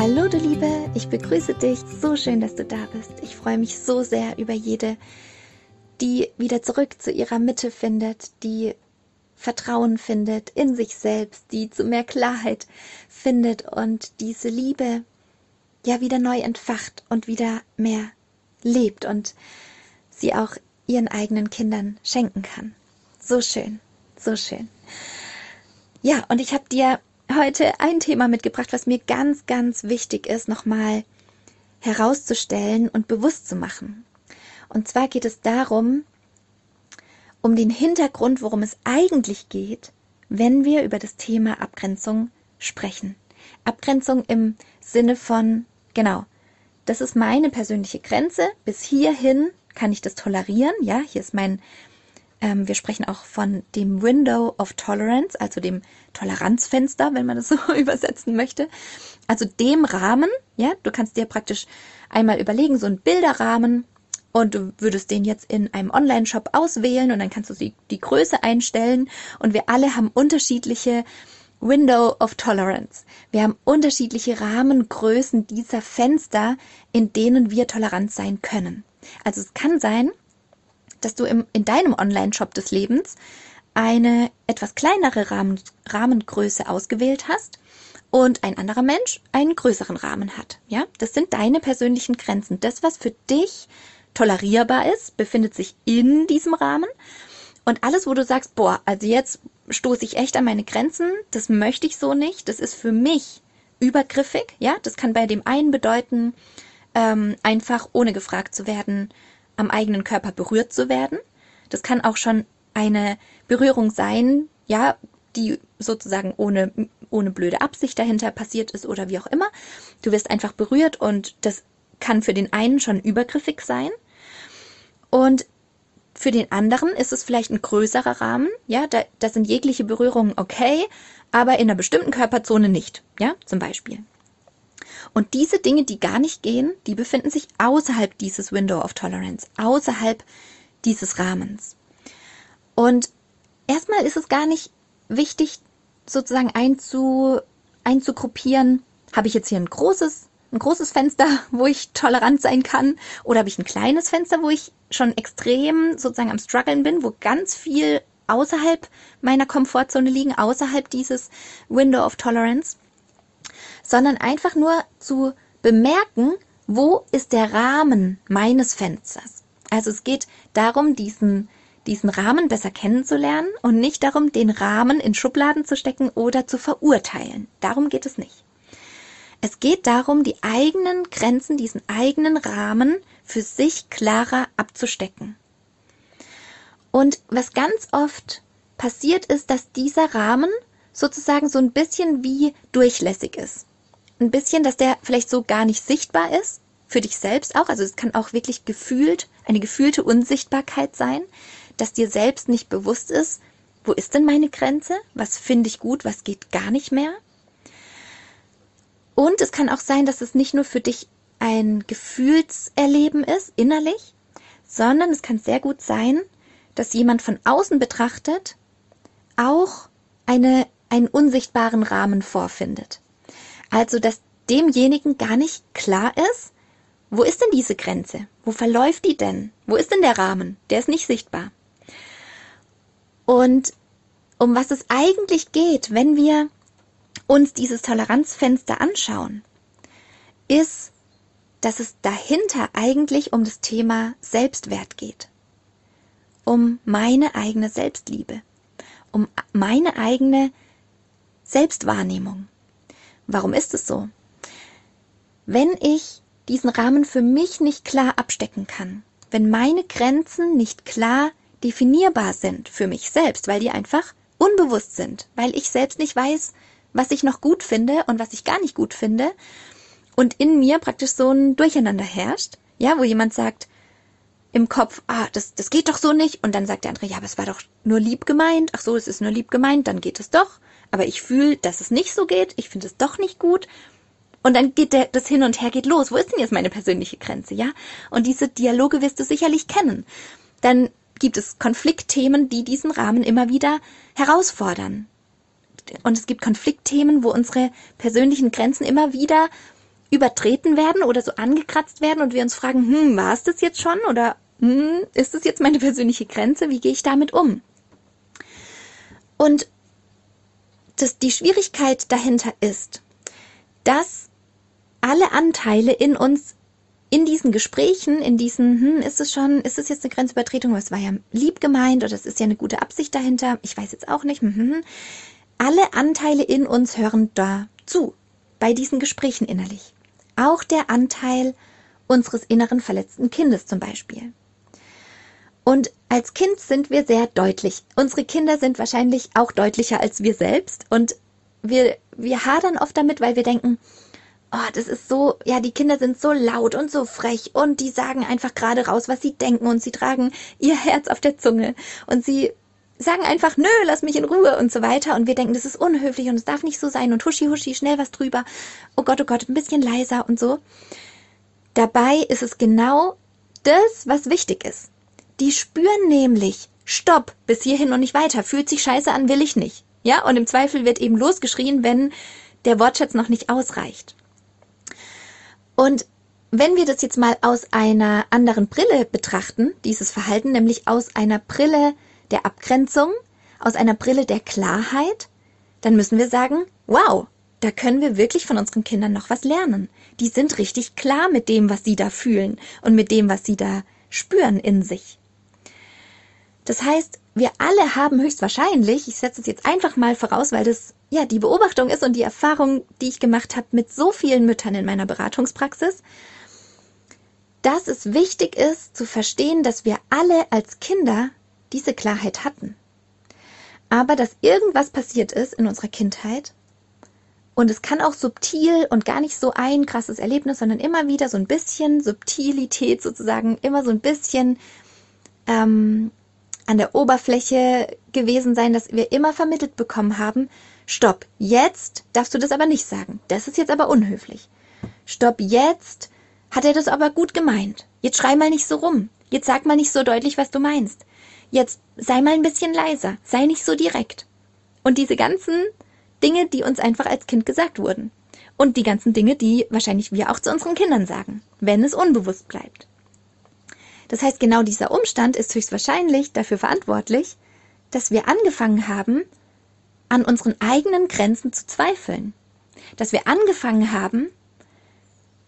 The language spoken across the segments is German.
Hallo du Liebe, ich begrüße dich. So schön, dass du da bist. Ich freue mich so sehr über jede, die wieder zurück zu ihrer Mitte findet, die Vertrauen findet in sich selbst, die zu mehr Klarheit findet und diese Liebe ja wieder neu entfacht und wieder mehr lebt und sie auch ihren eigenen Kindern schenken kann. So schön, so schön. Ja, und ich habe dir heute ein Thema mitgebracht, was mir ganz, ganz wichtig ist, nochmal herauszustellen und bewusst zu machen. Und zwar geht es darum, um den Hintergrund, worum es eigentlich geht, wenn wir über das Thema Abgrenzung sprechen. Abgrenzung im Sinne von, genau, das ist meine persönliche Grenze. Bis hierhin kann ich das tolerieren. Ja, hier ist mein ähm, wir sprechen auch von dem Window of Tolerance, also dem Toleranzfenster, wenn man das so übersetzen möchte. Also dem Rahmen, ja, du kannst dir praktisch einmal überlegen, so ein Bilderrahmen und du würdest den jetzt in einem Online-Shop auswählen und dann kannst du die, die Größe einstellen und wir alle haben unterschiedliche Window of Tolerance. Wir haben unterschiedliche Rahmengrößen dieser Fenster, in denen wir tolerant sein können. Also es kann sein, dass du im, in deinem Online-Shop des Lebens eine etwas kleinere Rahmen, Rahmengröße ausgewählt hast und ein anderer Mensch einen größeren Rahmen hat. Ja, das sind deine persönlichen Grenzen. Das, was für dich tolerierbar ist, befindet sich in diesem Rahmen. Und alles, wo du sagst, boah, also jetzt stoße ich echt an meine Grenzen, das möchte ich so nicht, das ist für mich übergriffig, ja, das kann bei dem einen bedeuten, ähm, einfach ohne gefragt zu werden, am eigenen Körper berührt zu werden. Das kann auch schon eine Berührung sein, ja, die sozusagen ohne, ohne blöde Absicht dahinter passiert ist oder wie auch immer. Du wirst einfach berührt und das kann für den einen schon übergriffig sein. Und für den anderen ist es vielleicht ein größerer Rahmen, ja, da, da sind jegliche Berührungen okay, aber in einer bestimmten Körperzone nicht, ja, zum Beispiel. Und diese Dinge, die gar nicht gehen, die befinden sich außerhalb dieses Window of Tolerance, außerhalb dieses Rahmens. Und erstmal ist es gar nicht wichtig, sozusagen einzu, einzugruppieren, habe ich jetzt hier ein großes, ein großes Fenster, wo ich tolerant sein kann, oder habe ich ein kleines Fenster, wo ich schon extrem sozusagen am struggeln bin, wo ganz viel außerhalb meiner Komfortzone liegen, außerhalb dieses Window of Tolerance sondern einfach nur zu bemerken, wo ist der Rahmen meines Fensters. Also es geht darum, diesen, diesen Rahmen besser kennenzulernen und nicht darum, den Rahmen in Schubladen zu stecken oder zu verurteilen. Darum geht es nicht. Es geht darum, die eigenen Grenzen, diesen eigenen Rahmen für sich klarer abzustecken. Und was ganz oft passiert ist, dass dieser Rahmen sozusagen so ein bisschen wie durchlässig ist ein bisschen, dass der vielleicht so gar nicht sichtbar ist, für dich selbst auch. Also es kann auch wirklich gefühlt, eine gefühlte Unsichtbarkeit sein, dass dir selbst nicht bewusst ist, wo ist denn meine Grenze? Was finde ich gut? Was geht gar nicht mehr? Und es kann auch sein, dass es nicht nur für dich ein Gefühlserleben ist, innerlich, sondern es kann sehr gut sein, dass jemand von außen betrachtet auch eine, einen unsichtbaren Rahmen vorfindet. Also, dass demjenigen gar nicht klar ist, wo ist denn diese Grenze? Wo verläuft die denn? Wo ist denn der Rahmen? Der ist nicht sichtbar. Und um was es eigentlich geht, wenn wir uns dieses Toleranzfenster anschauen, ist, dass es dahinter eigentlich um das Thema Selbstwert geht. Um meine eigene Selbstliebe. Um meine eigene Selbstwahrnehmung. Warum ist es so? Wenn ich diesen Rahmen für mich nicht klar abstecken kann, wenn meine Grenzen nicht klar definierbar sind für mich selbst, weil die einfach unbewusst sind, weil ich selbst nicht weiß, was ich noch gut finde und was ich gar nicht gut finde. Und in mir praktisch so ein Durcheinander herrscht, ja, wo jemand sagt, im Kopf, ah, das, das geht doch so nicht. Und dann sagt der andere, ja, aber es war doch nur lieb gemeint. Ach so, es ist nur lieb gemeint, dann geht es doch. Aber ich fühle, dass es nicht so geht. Ich finde es doch nicht gut. Und dann geht der, das hin und her geht los. Wo ist denn jetzt meine persönliche Grenze, ja? Und diese Dialoge wirst du sicherlich kennen. Dann gibt es Konfliktthemen, die diesen Rahmen immer wieder herausfordern. Und es gibt Konfliktthemen, wo unsere persönlichen Grenzen immer wieder übertreten werden oder so angekratzt werden und wir uns fragen, hm, war es das jetzt schon oder hm, ist das jetzt meine persönliche Grenze? Wie gehe ich damit um? Und das, die Schwierigkeit dahinter ist, dass alle Anteile in uns in diesen Gesprächen, in diesen, hm, ist es schon, ist es jetzt eine Grenzübertretung, es war ja lieb gemeint oder es ist ja eine gute Absicht dahinter, ich weiß jetzt auch nicht, hm, hm, hm. alle Anteile in uns hören da zu, bei diesen Gesprächen innerlich. Auch der Anteil unseres inneren verletzten Kindes zum Beispiel. Und als Kind sind wir sehr deutlich. Unsere Kinder sind wahrscheinlich auch deutlicher als wir selbst und wir, wir hadern oft damit, weil wir denken, oh, das ist so, ja, die Kinder sind so laut und so frech und die sagen einfach gerade raus, was sie denken und sie tragen ihr Herz auf der Zunge und sie sagen einfach, nö, lass mich in Ruhe und so weiter und wir denken, das ist unhöflich und es darf nicht so sein und huschi huschi, schnell was drüber. Oh Gott, oh Gott, ein bisschen leiser und so. Dabei ist es genau das, was wichtig ist. Die spüren nämlich, stopp, bis hierhin und nicht weiter, fühlt sich scheiße an, will ich nicht. Ja, und im Zweifel wird eben losgeschrien, wenn der Wortschatz noch nicht ausreicht. Und wenn wir das jetzt mal aus einer anderen Brille betrachten, dieses Verhalten, nämlich aus einer Brille der Abgrenzung, aus einer Brille der Klarheit, dann müssen wir sagen, wow, da können wir wirklich von unseren Kindern noch was lernen. Die sind richtig klar mit dem, was sie da fühlen und mit dem, was sie da spüren in sich. Das heißt, wir alle haben höchstwahrscheinlich, ich setze es jetzt einfach mal voraus, weil das ja die Beobachtung ist und die Erfahrung, die ich gemacht habe mit so vielen Müttern in meiner Beratungspraxis, dass es wichtig ist zu verstehen, dass wir alle als Kinder diese Klarheit hatten. Aber dass irgendwas passiert ist in unserer Kindheit und es kann auch subtil und gar nicht so ein krasses Erlebnis, sondern immer wieder so ein bisschen Subtilität sozusagen, immer so ein bisschen ähm, an der Oberfläche gewesen sein, dass wir immer vermittelt bekommen haben, stopp, jetzt darfst du das aber nicht sagen. Das ist jetzt aber unhöflich. Stopp, jetzt hat er das aber gut gemeint. Jetzt schrei mal nicht so rum. Jetzt sag mal nicht so deutlich, was du meinst. Jetzt sei mal ein bisschen leiser. Sei nicht so direkt. Und diese ganzen Dinge, die uns einfach als Kind gesagt wurden. Und die ganzen Dinge, die wahrscheinlich wir auch zu unseren Kindern sagen, wenn es unbewusst bleibt. Das heißt, genau dieser Umstand ist höchstwahrscheinlich dafür verantwortlich, dass wir angefangen haben, an unseren eigenen Grenzen zu zweifeln. Dass wir angefangen haben,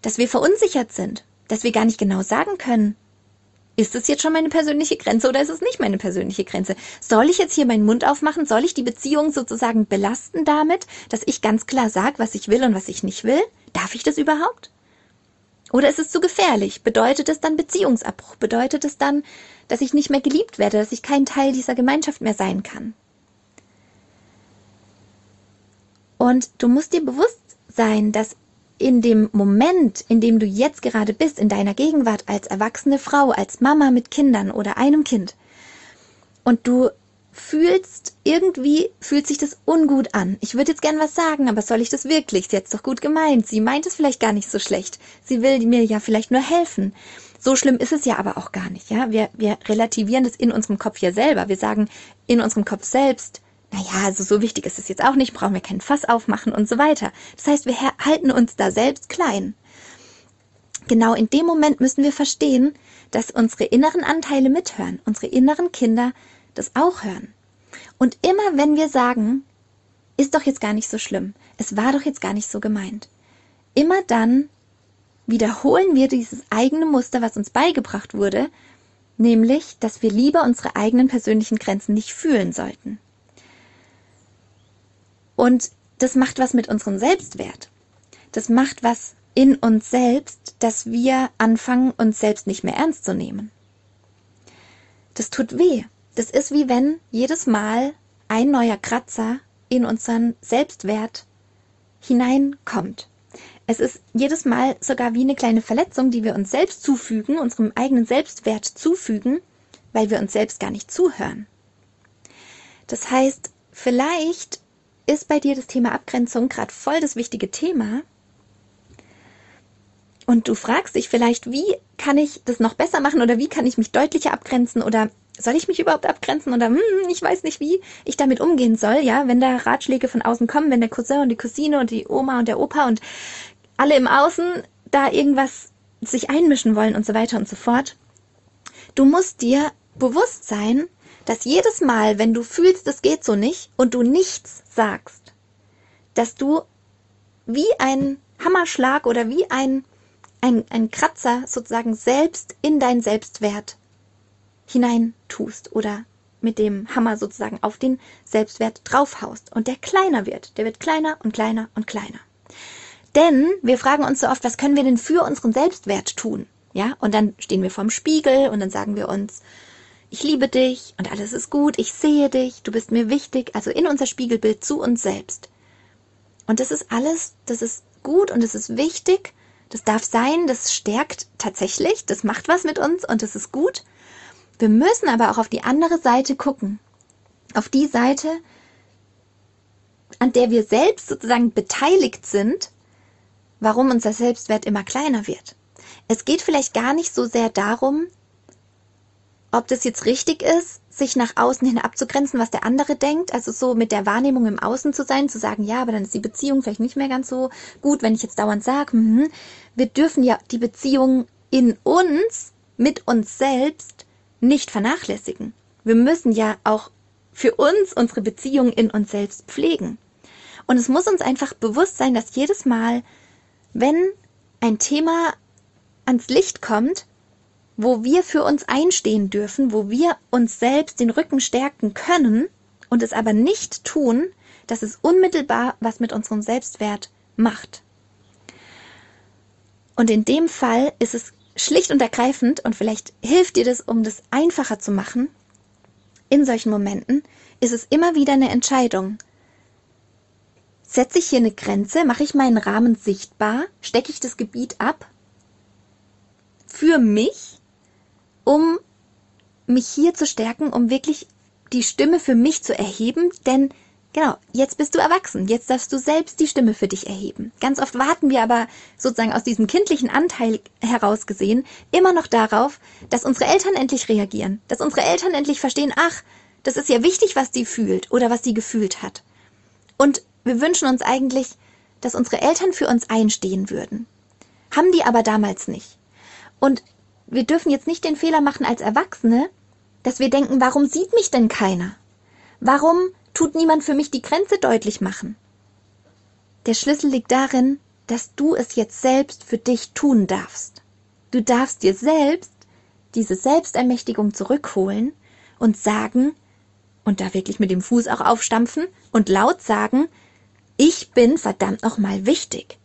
dass wir verunsichert sind, dass wir gar nicht genau sagen können, ist es jetzt schon meine persönliche Grenze oder ist es nicht meine persönliche Grenze? Soll ich jetzt hier meinen Mund aufmachen? Soll ich die Beziehung sozusagen belasten damit, dass ich ganz klar sage, was ich will und was ich nicht will? Darf ich das überhaupt? Oder ist es zu gefährlich? Bedeutet es dann Beziehungsabbruch? Bedeutet es dann, dass ich nicht mehr geliebt werde, dass ich kein Teil dieser Gemeinschaft mehr sein kann? Und du musst dir bewusst sein, dass in dem Moment, in dem du jetzt gerade bist, in deiner Gegenwart als erwachsene Frau, als Mama mit Kindern oder einem Kind, und du fühlst, irgendwie fühlt sich das ungut an. Ich würde jetzt gern was sagen, aber soll ich das wirklich? Sie hat es doch gut gemeint. Sie meint es vielleicht gar nicht so schlecht. Sie will mir ja vielleicht nur helfen. So schlimm ist es ja aber auch gar nicht, ja? Wir, wir relativieren das in unserem Kopf ja selber. Wir sagen in unserem Kopf selbst, naja, also so wichtig ist es jetzt auch nicht, brauchen wir keinen Fass aufmachen und so weiter. Das heißt, wir halten uns da selbst klein. Genau in dem Moment müssen wir verstehen, dass unsere inneren Anteile mithören, unsere inneren Kinder das auch hören. Und immer wenn wir sagen, ist doch jetzt gar nicht so schlimm, es war doch jetzt gar nicht so gemeint, immer dann wiederholen wir dieses eigene Muster, was uns beigebracht wurde, nämlich, dass wir lieber unsere eigenen persönlichen Grenzen nicht fühlen sollten. Und das macht was mit unserem Selbstwert. Das macht was in uns selbst, dass wir anfangen, uns selbst nicht mehr ernst zu nehmen. Das tut weh. Das ist wie wenn jedes Mal, ein neuer Kratzer in unseren Selbstwert hineinkommt. Es ist jedes Mal sogar wie eine kleine Verletzung, die wir uns selbst zufügen, unserem eigenen Selbstwert zufügen, weil wir uns selbst gar nicht zuhören. Das heißt, vielleicht ist bei dir das Thema Abgrenzung gerade voll das wichtige Thema. Und du fragst dich vielleicht, wie kann ich das noch besser machen oder wie kann ich mich deutlicher abgrenzen oder soll ich mich überhaupt abgrenzen oder hm, ich weiß nicht, wie ich damit umgehen soll, ja, wenn da Ratschläge von außen kommen, wenn der Cousin und die Cousine und die Oma und der Opa und alle im Außen da irgendwas sich einmischen wollen und so weiter und so fort. Du musst dir bewusst sein, dass jedes Mal, wenn du fühlst, es geht so nicht und du nichts sagst, dass du wie ein Hammerschlag oder wie ein, ein, ein Kratzer sozusagen selbst in dein Selbstwert hinein tust oder mit dem Hammer sozusagen auf den Selbstwert draufhaust und der kleiner wird. Der wird kleiner und kleiner und kleiner. Denn wir fragen uns so oft, was können wir denn für unseren Selbstwert tun? Ja, und dann stehen wir vorm Spiegel und dann sagen wir uns, ich liebe dich und alles ist gut, ich sehe dich, du bist mir wichtig, also in unser Spiegelbild zu uns selbst. Und das ist alles, das ist gut und das ist wichtig, das darf sein, das stärkt tatsächlich, das macht was mit uns und das ist gut. Wir müssen aber auch auf die andere Seite gucken. Auf die Seite, an der wir selbst sozusagen beteiligt sind, warum unser Selbstwert immer kleiner wird. Es geht vielleicht gar nicht so sehr darum, ob das jetzt richtig ist, sich nach außen hin abzugrenzen, was der andere denkt, also so mit der Wahrnehmung im Außen zu sein, zu sagen, ja, aber dann ist die Beziehung vielleicht nicht mehr ganz so gut, wenn ich jetzt dauernd sage, hm, wir dürfen ja die Beziehung in uns, mit uns selbst, nicht vernachlässigen. Wir müssen ja auch für uns unsere Beziehung in uns selbst pflegen. Und es muss uns einfach bewusst sein, dass jedes Mal, wenn ein Thema ans Licht kommt, wo wir für uns einstehen dürfen, wo wir uns selbst den Rücken stärken können und es aber nicht tun, dass es unmittelbar was mit unserem Selbstwert macht. Und in dem Fall ist es schlicht und ergreifend, und vielleicht hilft dir das, um das einfacher zu machen, in solchen Momenten, ist es immer wieder eine Entscheidung. Setze ich hier eine Grenze, mache ich meinen Rahmen sichtbar, stecke ich das Gebiet ab für mich um mich hier zu stärken, um wirklich die Stimme für mich zu erheben, denn genau, jetzt bist du erwachsen, jetzt darfst du selbst die Stimme für dich erheben. Ganz oft warten wir aber sozusagen aus diesem kindlichen Anteil heraus gesehen immer noch darauf, dass unsere Eltern endlich reagieren, dass unsere Eltern endlich verstehen, ach, das ist ja wichtig, was die fühlt oder was sie gefühlt hat. Und wir wünschen uns eigentlich, dass unsere Eltern für uns einstehen würden. Haben die aber damals nicht. Und wir dürfen jetzt nicht den Fehler machen als Erwachsene, dass wir denken, warum sieht mich denn keiner? Warum tut niemand für mich die Grenze deutlich machen? Der Schlüssel liegt darin, dass du es jetzt selbst für dich tun darfst. Du darfst dir selbst diese Selbstermächtigung zurückholen und sagen, und da wirklich mit dem Fuß auch aufstampfen und laut sagen, ich bin verdammt nochmal wichtig.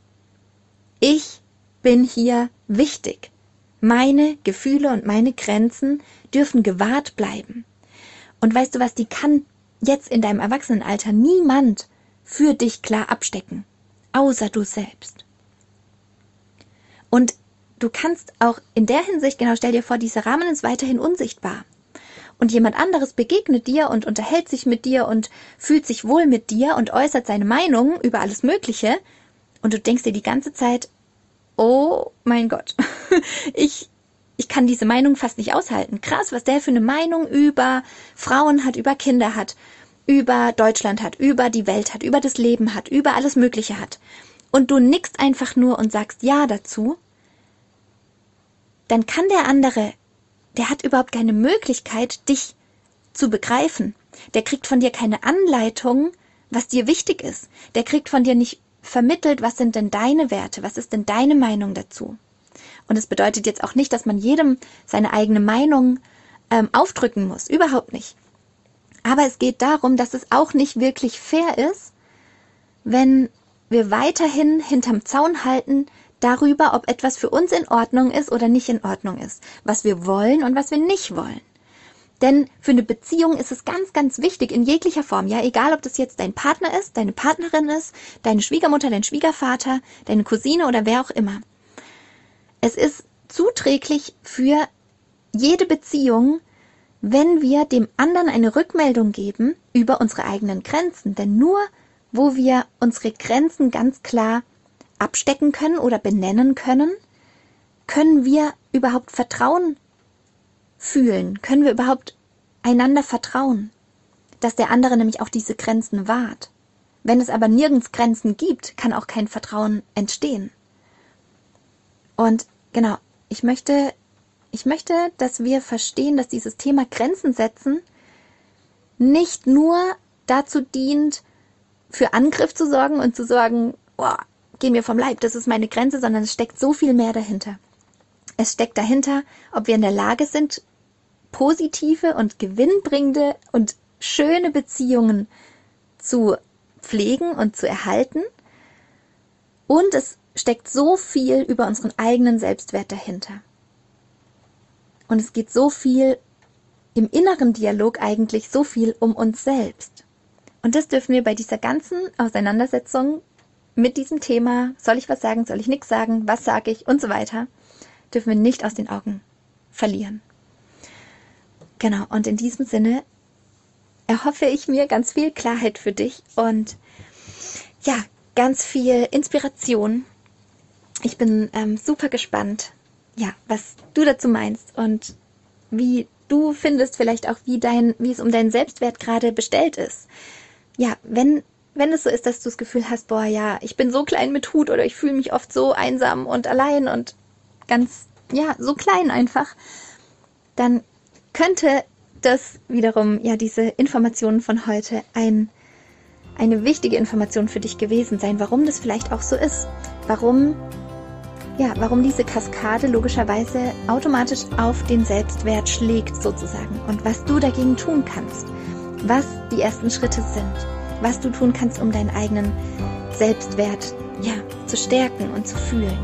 Ich bin hier wichtig. Meine Gefühle und meine Grenzen dürfen gewahrt bleiben. Und weißt du was, die kann jetzt in deinem Erwachsenenalter niemand für dich klar abstecken, außer du selbst. Und du kannst auch in der Hinsicht, genau, stell dir vor, dieser Rahmen ist weiterhin unsichtbar. Und jemand anderes begegnet dir und unterhält sich mit dir und fühlt sich wohl mit dir und äußert seine Meinung über alles Mögliche. Und du denkst dir die ganze Zeit, oh mein Gott, ich, ich kann diese Meinung fast nicht aushalten. Krass, was der für eine Meinung über Frauen hat, über Kinder hat, über Deutschland hat, über die Welt hat, über das Leben hat, über alles Mögliche hat. Und du nickst einfach nur und sagst Ja dazu, dann kann der andere, der hat überhaupt keine Möglichkeit, dich zu begreifen. Der kriegt von dir keine Anleitung, was dir wichtig ist. Der kriegt von dir nicht vermittelt, was sind denn deine Werte, was ist denn deine Meinung dazu. Und es bedeutet jetzt auch nicht, dass man jedem seine eigene Meinung ähm, aufdrücken muss, überhaupt nicht. Aber es geht darum, dass es auch nicht wirklich fair ist, wenn wir weiterhin hinterm Zaun halten darüber, ob etwas für uns in Ordnung ist oder nicht in Ordnung ist, was wir wollen und was wir nicht wollen. Denn für eine Beziehung ist es ganz, ganz wichtig in jeglicher Form, ja, egal ob das jetzt dein Partner ist, deine Partnerin ist, deine Schwiegermutter, dein Schwiegervater, deine Cousine oder wer auch immer. Es ist zuträglich für jede Beziehung, wenn wir dem anderen eine Rückmeldung geben über unsere eigenen Grenzen. Denn nur wo wir unsere Grenzen ganz klar abstecken können oder benennen können, können wir überhaupt Vertrauen fühlen? Können wir überhaupt einander vertrauen? Dass der andere nämlich auch diese Grenzen wahrt. Wenn es aber nirgends Grenzen gibt, kann auch kein Vertrauen entstehen. Und genau, ich möchte, ich möchte, dass wir verstehen, dass dieses Thema Grenzen setzen nicht nur dazu dient, für Angriff zu sorgen und zu sagen, boah, geh mir vom Leib, das ist meine Grenze, sondern es steckt so viel mehr dahinter. Es steckt dahinter, ob wir in der Lage sind, positive und gewinnbringende und schöne Beziehungen zu pflegen und zu erhalten. Und es steckt so viel über unseren eigenen Selbstwert dahinter. Und es geht so viel im inneren Dialog eigentlich so viel um uns selbst. Und das dürfen wir bei dieser ganzen Auseinandersetzung mit diesem Thema, soll ich was sagen, soll ich nichts sagen, was sage ich und so weiter, dürfen wir nicht aus den Augen verlieren. Genau, und in diesem Sinne erhoffe ich mir ganz viel Klarheit für dich und ja, ganz viel Inspiration. Ich bin ähm, super gespannt, ja, was du dazu meinst und wie du findest vielleicht auch, wie dein, wie es um deinen Selbstwert gerade bestellt ist. Ja, wenn wenn es so ist, dass du das Gefühl hast, boah, ja, ich bin so klein mit Hut oder ich fühle mich oft so einsam und allein und ganz, ja, so klein einfach, dann könnte das wiederum, ja, diese Informationen von heute ein, eine wichtige Information für dich gewesen sein, warum das vielleicht auch so ist. Warum, ja, warum diese Kaskade logischerweise automatisch auf den Selbstwert schlägt sozusagen und was du dagegen tun kannst. Was die ersten Schritte sind was du tun kannst, um deinen eigenen Selbstwert ja, zu stärken und zu fühlen.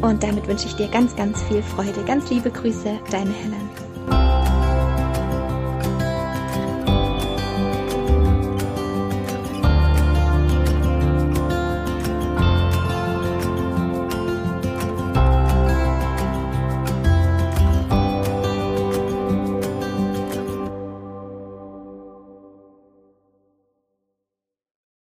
Und damit wünsche ich dir ganz, ganz viel Freude. Ganz liebe Grüße, deine Helen.